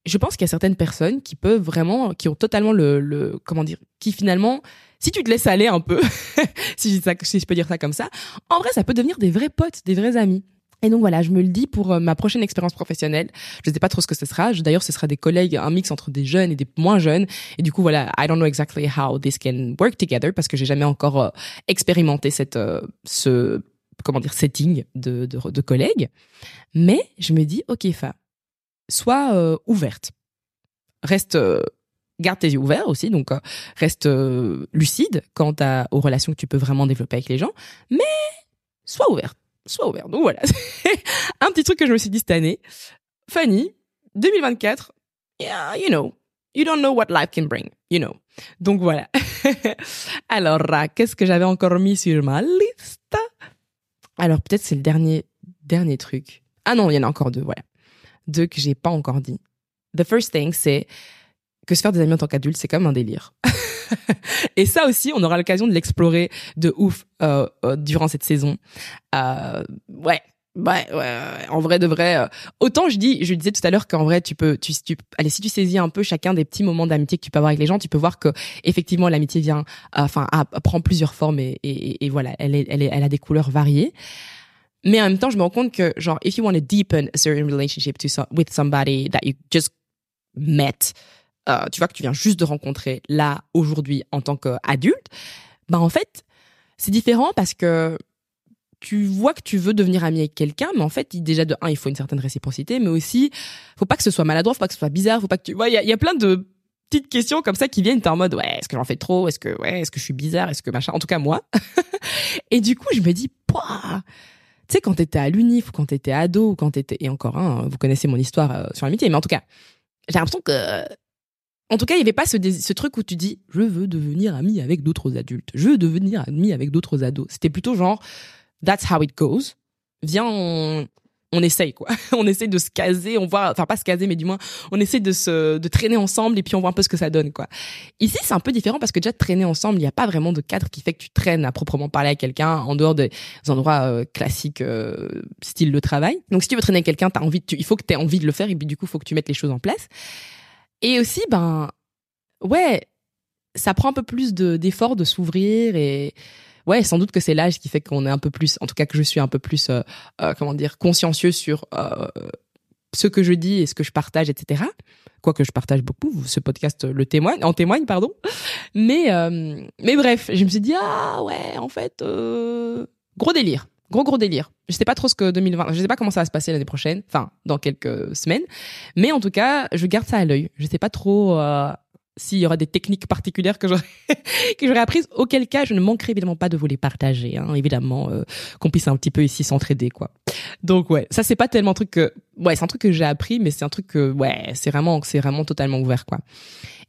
je pense qu'il y a certaines personnes qui peuvent vraiment, qui ont totalement le, le comment dire, qui finalement si tu te laisses aller un peu, *laughs* si, je, peux dire ça comme ça, en vrai, ça peut devenir des vrais potes, des vrais amis. Et donc voilà, je me le dis pour euh, ma prochaine expérience professionnelle. Je ne sais pas trop ce que ce sera. D'ailleurs, ce sera des collègues, un mix entre des jeunes et des moins jeunes. Et du coup, voilà, I don't know exactly how this can work together parce que j'ai jamais encore euh, expérimenté cette, euh, ce, comment dire, setting de, de, de, collègues. Mais je me dis, ok, Fa, sois ouverte. Reste garde tes yeux ouverts aussi, donc euh, reste euh, lucide quant aux relations que tu peux vraiment développer avec les gens, mais sois ouvert, sois ouvert. Donc voilà, *laughs* un petit truc que je me suis dit cette année. Fanny, 2024, yeah, you know, you don't know what life can bring, you know. Donc voilà. *laughs* Alors, qu'est-ce que j'avais encore mis sur ma liste? Alors, peut-être c'est le dernier dernier truc. Ah non, il y en a encore deux, voilà. Deux que j'ai pas encore dit. The first thing, c'est que se faire des amis en tant qu'adulte, c'est comme un délire. *laughs* et ça aussi, on aura l'occasion de l'explorer de ouf euh, euh, durant cette saison. Euh, ouais, Ouais, ouais, en vrai de vrai. Euh, autant je dis, je disais tout à l'heure qu'en vrai tu peux, tu, tu, allez si tu saisis un peu chacun des petits moments d'amitié que tu peux avoir avec les gens, tu peux voir que effectivement l'amitié vient, euh, enfin, prend plusieurs formes et, voilà, elle est, elle est, elle a des couleurs variées. Mais en même temps, je me rends compte que genre, if you want to deepen a certain relationship to with somebody that you just met, euh, tu vois que tu viens juste de rencontrer là aujourd'hui en tant qu'adulte, bah en fait c'est différent parce que tu vois que tu veux devenir ami avec quelqu'un, mais en fait, déjà de un, il faut une certaine réciprocité, mais aussi, faut pas que ce soit maladroit, faut pas que ce soit bizarre, faut pas que tu, vois, il y a, plein de petites questions comme ça qui viennent, t'es en mode, ouais, est-ce que j'en fais trop, est-ce que, ouais, est-ce que je suis bizarre, est-ce que machin, en tout cas moi. *laughs* et du coup, je me dis, pouah, tu sais, quand t'étais à l'unif ou quand t'étais ado ou quand t'étais, et encore un, vous connaissez mon histoire euh, sur l'amitié, mais en tout cas, j'ai l'impression que, en tout cas, il n'y avait pas ce, ce truc où tu dis, je veux devenir ami avec d'autres adultes, je veux devenir ami avec d'autres ados. C'était plutôt genre, that's how it goes. Viens, on, on essaye quoi. *laughs* on essaye de se caser, on voit, enfin pas se caser, mais du moins on essaie de se, de traîner ensemble et puis on voit un peu ce que ça donne quoi. Ici c'est un peu différent parce que déjà de traîner ensemble, il n'y a pas vraiment de cadre qui fait que tu traînes à proprement parler avec quelqu'un en dehors des endroits euh, classiques euh, style le travail. Donc si tu veux traîner avec quelqu'un, t'as envie, il faut que tu aies envie de le faire et puis du coup il faut que tu mettes les choses en place. Et aussi ben ouais, ça prend un peu plus de d'effort de s'ouvrir et ouais, sans doute que c'est l'âge qui fait qu'on est un peu plus, en tout cas que je suis un peu plus, euh, euh, comment dire, consciencieux sur euh, ce que je dis et ce que je partage, etc. Quoique je partage beaucoup, ce podcast le témoigne, en témoigne, pardon. Mais, mais bref, je me suis dit ah ouais, en fait, gros délire, gros gros délire. Je sais pas trop ce que 2020, je sais pas comment ça va se passer l'année prochaine, enfin dans quelques semaines, mais en tout cas, je garde ça à l'œil. Je sais pas trop s'il y aura des techniques particulières que j'aurais *laughs* que j'aurais apprises auquel cas je ne manquerai évidemment pas de vous les partager hein, évidemment euh, qu'on puisse un petit peu ici s'entraider quoi donc ouais ça c'est pas tellement un truc que ouais c'est un truc que j'ai appris mais c'est un truc que ouais c'est vraiment c'est vraiment totalement ouvert quoi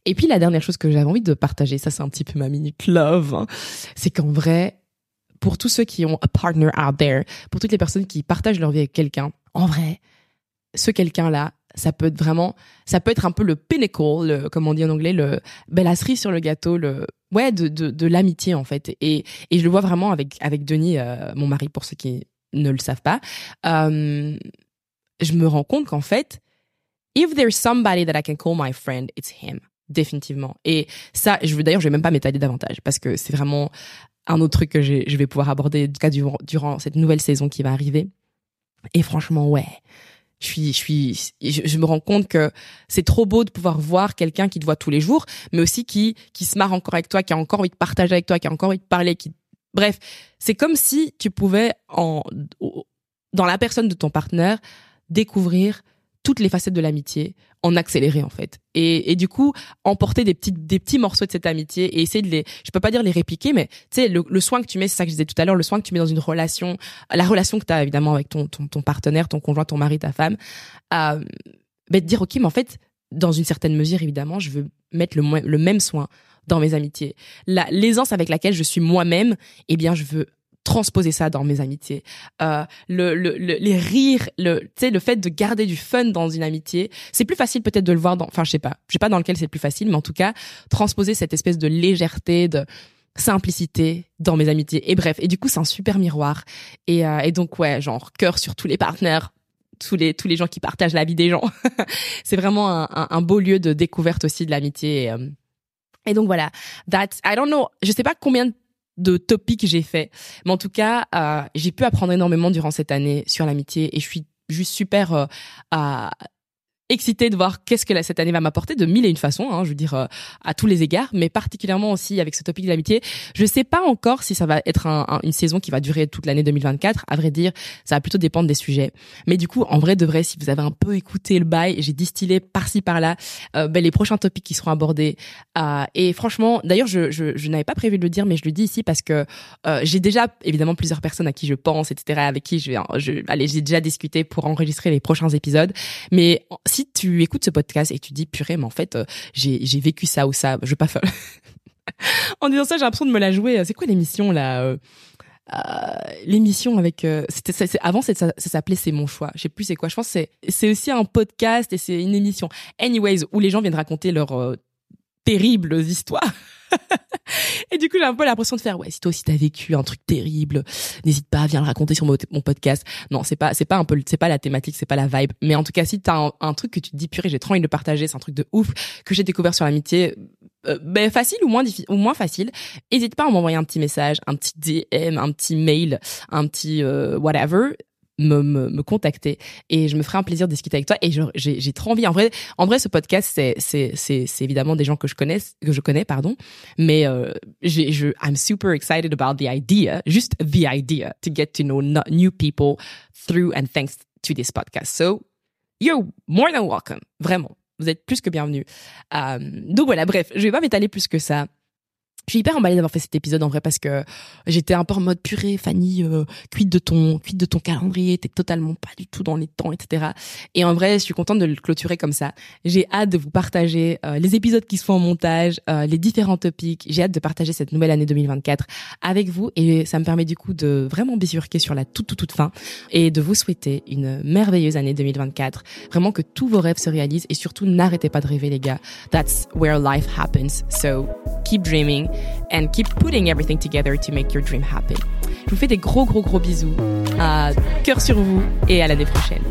et puis la dernière chose que j'avais envie de partager ça c'est un petit peu ma minute love hein, c'est qu'en vrai pour tous ceux qui ont a partner out there pour toutes les personnes qui partagent leur vie avec quelqu'un en vrai ce quelqu'un là ça peut être vraiment, ça peut être un peu le pinnacle, le, comme on dit en anglais, le belle sur le gâteau, le ouais de de, de l'amitié en fait. Et et je le vois vraiment avec avec Denis, euh, mon mari, pour ceux qui ne le savent pas. Euh, je me rends compte qu'en fait, if there's somebody that I can call my friend, it's him, définitivement. Et ça, je veux d'ailleurs, je vais même pas m'étaler davantage parce que c'est vraiment un autre truc que je vais pouvoir aborder cas durant, durant cette nouvelle saison qui va arriver. Et franchement, ouais, je suis, je suis, je, me rends compte que c'est trop beau de pouvoir voir quelqu'un qui te voit tous les jours, mais aussi qui, qui se marre encore avec toi, qui a encore envie de partager avec toi, qui a encore envie de parler, qui, bref, c'est comme si tu pouvais en, dans la personne de ton partenaire découvrir toutes les facettes de l'amitié en accéléré en fait. Et, du coup emporter des petits des petits morceaux de cette amitié et essayer de les je peux pas dire les répliquer mais tu sais le, soin que tu mets c'est ça que je disais tout à l'heure le soin que tu mets dans une relation la relation que tu as évidemment avec ton, ton, partenaire ton conjoint ton mari ta femme euh, bah, de dire ok mais en fait dans une certaine mesure évidemment je veux mettre le, le même soin dans mes amitiés. La l'aisance avec laquelle je suis moi-même eh bien je veux transposer ça dans mes amitiés. Euh, le, le, les rires, le, le fait de garder du fun dans une amitié, c'est plus facile peut-être de le voir dans, enfin, je sais pas, je sais pas dans lequel c'est le plus facile, mais en tout cas, transposer cette espèce de légèreté, de simplicité dans mes amitiés. Et bref, et du coup, c'est un super miroir. Et, euh, et donc, ouais, genre, cœur sur tous les partenaires, tous les tous les gens qui partagent la vie des gens. *laughs* c'est vraiment un, un, beau lieu de découverte aussi de l'amitié. Et, euh, donc voilà, that's I don't know, je sais pas combien de de topics j'ai fait. Mais en tout cas, euh, j'ai pu apprendre énormément durant cette année sur l'amitié et je suis juste super euh, excité de voir qu'est-ce que cette année va m'apporter de mille et une façons, hein, je veux dire euh, à tous les égards, mais particulièrement aussi avec ce topic de l'amitié. Je sais pas encore si ça va être un, une saison qui va durer toute l'année 2024. À vrai dire, ça va plutôt dépendre des sujets. Mais du coup, en vrai de vrai, si vous avez un peu écouté le bail, j'ai distillé par-ci par-là euh, ben, les prochains topics qui seront abordés. Euh, et franchement, d'ailleurs, je, je, je n'avais pas prévu de le dire, mais je le dis ici parce que euh, j'ai déjà évidemment plusieurs personnes à qui je pense, etc., avec qui je vais, je, allez, j'ai déjà discuté pour enregistrer les prochains épisodes. Mais tu écoutes ce podcast et tu dis purée, mais en fait, euh, j'ai, vécu ça ou ça, je vais pas faire *laughs* en disant ça, j'ai l'impression de me la jouer. C'est quoi l'émission là euh, euh, l'émission avec euh, c'était avant ça, ça, s'appelait c'est mon choix. Je sais plus c'est quoi. Je pense c'est c'est aussi un podcast et c'est une émission. Anyways où les gens viennent raconter leurs euh, terribles histoires *laughs* et du coup, j'ai un peu l'impression de faire, ouais, si toi aussi t'as vécu un truc terrible, n'hésite pas, viens le raconter sur mon, podcast. Non, c'est pas, c'est pas un peu, c'est pas la thématique, c'est pas la vibe. Mais en tout cas, si t'as un, truc que tu te dis, purée, j'ai trop envie de le partager, c'est un truc de ouf que j'ai découvert sur l'amitié, euh, ben facile ou moins difficile ou moins facile, n'hésite pas à m'envoyer un petit message, un petit DM, un petit mail, un petit euh, whatever me, me, me, contacter et je me ferai un plaisir de discuter avec toi. Et j'ai, trop envie. En vrai en vrai ce podcast c'est c'est c'est, évidemment des gens que je connais que je connais pardon. Mais euh, je I'm super excited about the idea just the idea to get to know new people through and thanks to this podcast. So you're more than welcome. Vraiment. Vous êtes plus que bienvenue. Euh, donc voilà bref je vais pas m'étaler plus que ça je suis hyper emballée d'avoir fait cet épisode en vrai parce que j'étais un peu en mode purée, Fanny, euh, cuite de ton, cuite de ton calendrier, t'es totalement pas du tout dans les temps, etc. Et en vrai, je suis contente de le clôturer comme ça. J'ai hâte de vous partager euh, les épisodes qui se font en montage, euh, les différents topics. J'ai hâte de partager cette nouvelle année 2024 avec vous et ça me permet du coup de vraiment bifurquer sur la toute toute toute fin et de vous souhaiter une merveilleuse année 2024. Vraiment que tous vos rêves se réalisent et surtout n'arrêtez pas de rêver les gars. That's where life happens. So keep dreaming and keep putting everything together to make your dream happen. Je vous fais des gros gros gros bisous, à cœur sur vous et à l'année prochaine.